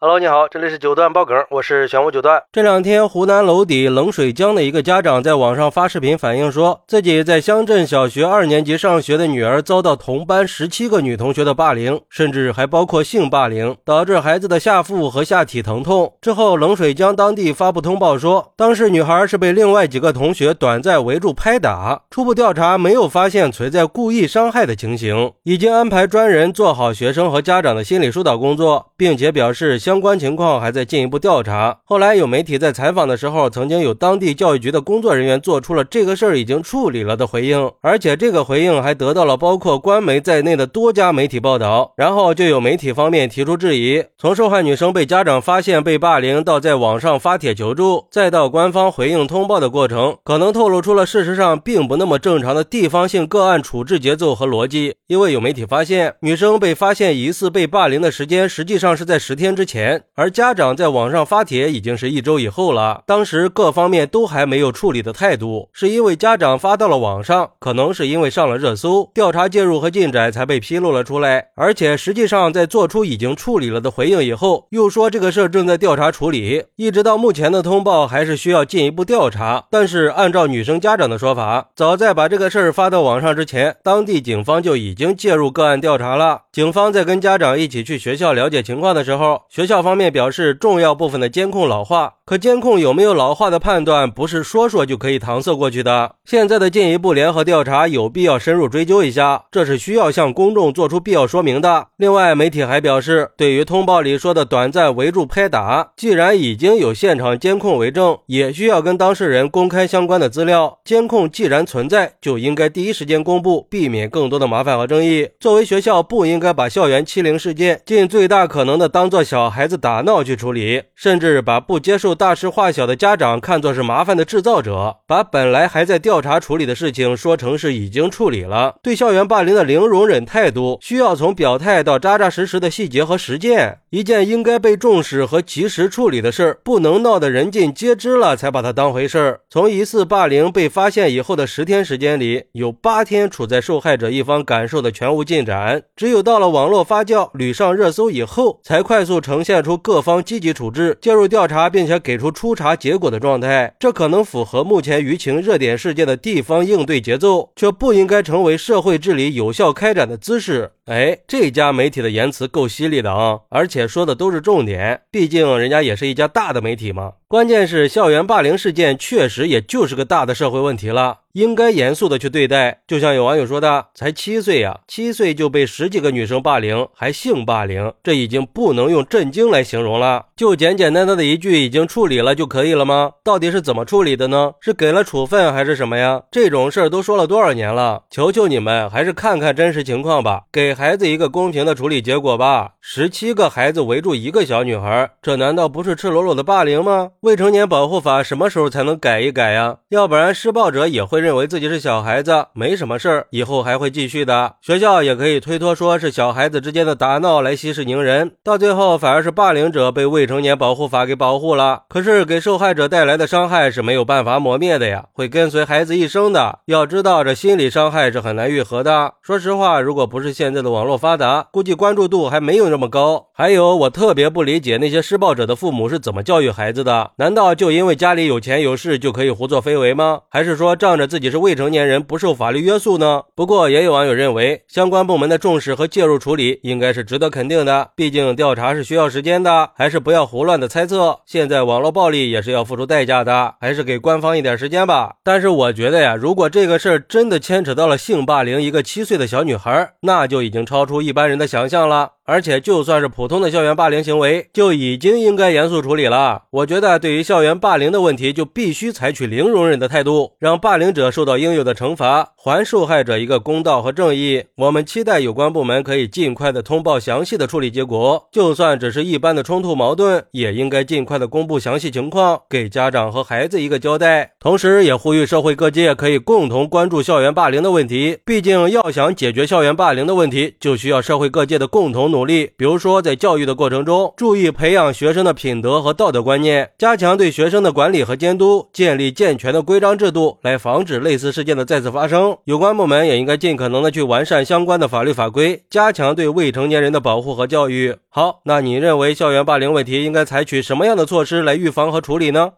Hello，你好，这里是九段爆梗，我是玄武九段。这两天，湖南娄底冷水江的一个家长在网上发视频反映，说自己在乡镇小学二年级上学的女儿遭到同班十七个女同学的霸凌，甚至还包括性霸凌，导致孩子的下腹和下体疼痛。之后，冷水江当地发布通报说，当时女孩是被另外几个同学短暂围住拍打。初步调查没有发现存在故意伤害的情形，已经安排专人做好学生和家长的心理疏导工作，并且表示。相关情况还在进一步调查。后来有媒体在采访的时候，曾经有当地教育局的工作人员做出了这个事儿已经处理了的回应，而且这个回应还得到了包括官媒在内的多家媒体报道。然后就有媒体方面提出质疑：从受害女生被家长发现被霸凌，到在网上发帖求助，再到官方回应通报的过程，可能透露出了事实上并不那么正常的地方性个案处置节奏和逻辑。因为有媒体发现，女生被发现疑似被霸凌的时间实际上是在十天之前。前，而家长在网上发帖已经是一周以后了。当时各方面都还没有处理的态度，是因为家长发到了网上，可能是因为上了热搜，调查介入和进展才被披露了出来。而且实际上在做出已经处理了的回应以后，又说这个事儿正在调查处理，一直到目前的通报还是需要进一步调查。但是按照女生家长的说法，早在把这个事儿发到网上之前，当地警方就已经介入个案调查了。警方在跟家长一起去学校了解情况的时候，学校方面表示，重要部分的监控老化。可监控有没有老化的判断，不是说说就可以搪塞过去的。现在的进一步联合调查有必要深入追究一下，这是需要向公众做出必要说明的。另外，媒体还表示，对于通报里说的短暂围住拍打，既然已经有现场监控为证，也需要跟当事人公开相关的资料。监控既然存在，就应该第一时间公布，避免更多的麻烦和争议。作为学校，不应该把校园欺凌事件尽最大可能的当做小孩子打闹去处理，甚至把不接受。大事化小的家长看作是麻烦的制造者，把本来还在调查处理的事情说成是已经处理了。对校园霸凌的零容忍态度，需要从表态到扎扎实实的细节和实践。一件应该被重视和及时处理的事儿，不能闹得人尽皆知了才把它当回事儿。从疑似霸凌被发现以后的十天时间里，有八天处在受害者一方感受的全无进展，只有到了网络发酵、屡上热搜以后，才快速呈现出各方积极处置、介入调查，并且。给出初查结果的状态，这可能符合目前舆情热点事件的地方应对节奏，却不应该成为社会治理有效开展的姿势。哎，这家媒体的言辞够犀利的啊，而且说的都是重点，毕竟人家也是一家大的媒体嘛。关键是校园霸凌事件确实也就是个大的社会问题了，应该严肃的去对待。就像有网友说的，才七岁呀，七岁就被十几个女生霸凌，还性霸凌，这已经不能用震惊来形容了。就简简单单的一句已经处理了就可以了吗？到底是怎么处理的呢？是给了处分还是什么呀？这种事儿都说了多少年了？求求你们，还是看看真实情况吧，给孩子一个公平的处理结果吧。十七个孩子围住一个小女孩，这难道不是赤裸裸的霸凌吗？未成年保护法什么时候才能改一改呀？要不然施暴者也会认为自己是小孩子，没什么事儿，以后还会继续的。学校也可以推脱说是小孩子之间的打闹来息事宁人，到最后反而是霸凌者被未成年保护法给保护了。可是给受害者带来的伤害是没有办法磨灭的呀，会跟随孩子一生的。要知道这心理伤害是很难愈合的。说实话，如果不是现在的网络发达，估计关注度还没有那么高。还有，我特别不理解那些施暴者的父母是怎么教育孩子的？难道？就因为家里有钱有势就可以胡作非为吗？还是说仗着自己是未成年人不受法律约束呢？不过也有网友认为，相关部门的重视和介入处理应该是值得肯定的。毕竟调查是需要时间的，还是不要胡乱的猜测。现在网络暴力也是要付出代价的，还是给官方一点时间吧。但是我觉得呀，如果这个事儿真的牵扯到了性霸凌一个七岁的小女孩，那就已经超出一般人的想象了。而且就算是普通的校园霸凌行为，就已经应该严肃处理了。我觉得对于校园霸凌的问题，就必须采取零容忍的态度，让霸凌者受到应有的惩罚，还受害者一个公道和正义。我们期待有关部门可以尽快的通报详细的处理结果，就算只是一般的冲突矛盾，也应该尽快的公布详细情况，给家长和孩子一个交代。同时，也呼吁社会各界可以共同关注校园霸凌的问题。毕竟，要想解决校园霸凌的问题，就需要社会各界的共同努。努力，比如说在教育的过程中，注意培养学生的品德和道德观念，加强对学生的管理和监督，建立健全的规章制度，来防止类似事件的再次发生。有关部门也应该尽可能的去完善相关的法律法规，加强对未成年人的保护和教育。好，那你认为校园霸凌问题应该采取什么样的措施来预防和处理呢？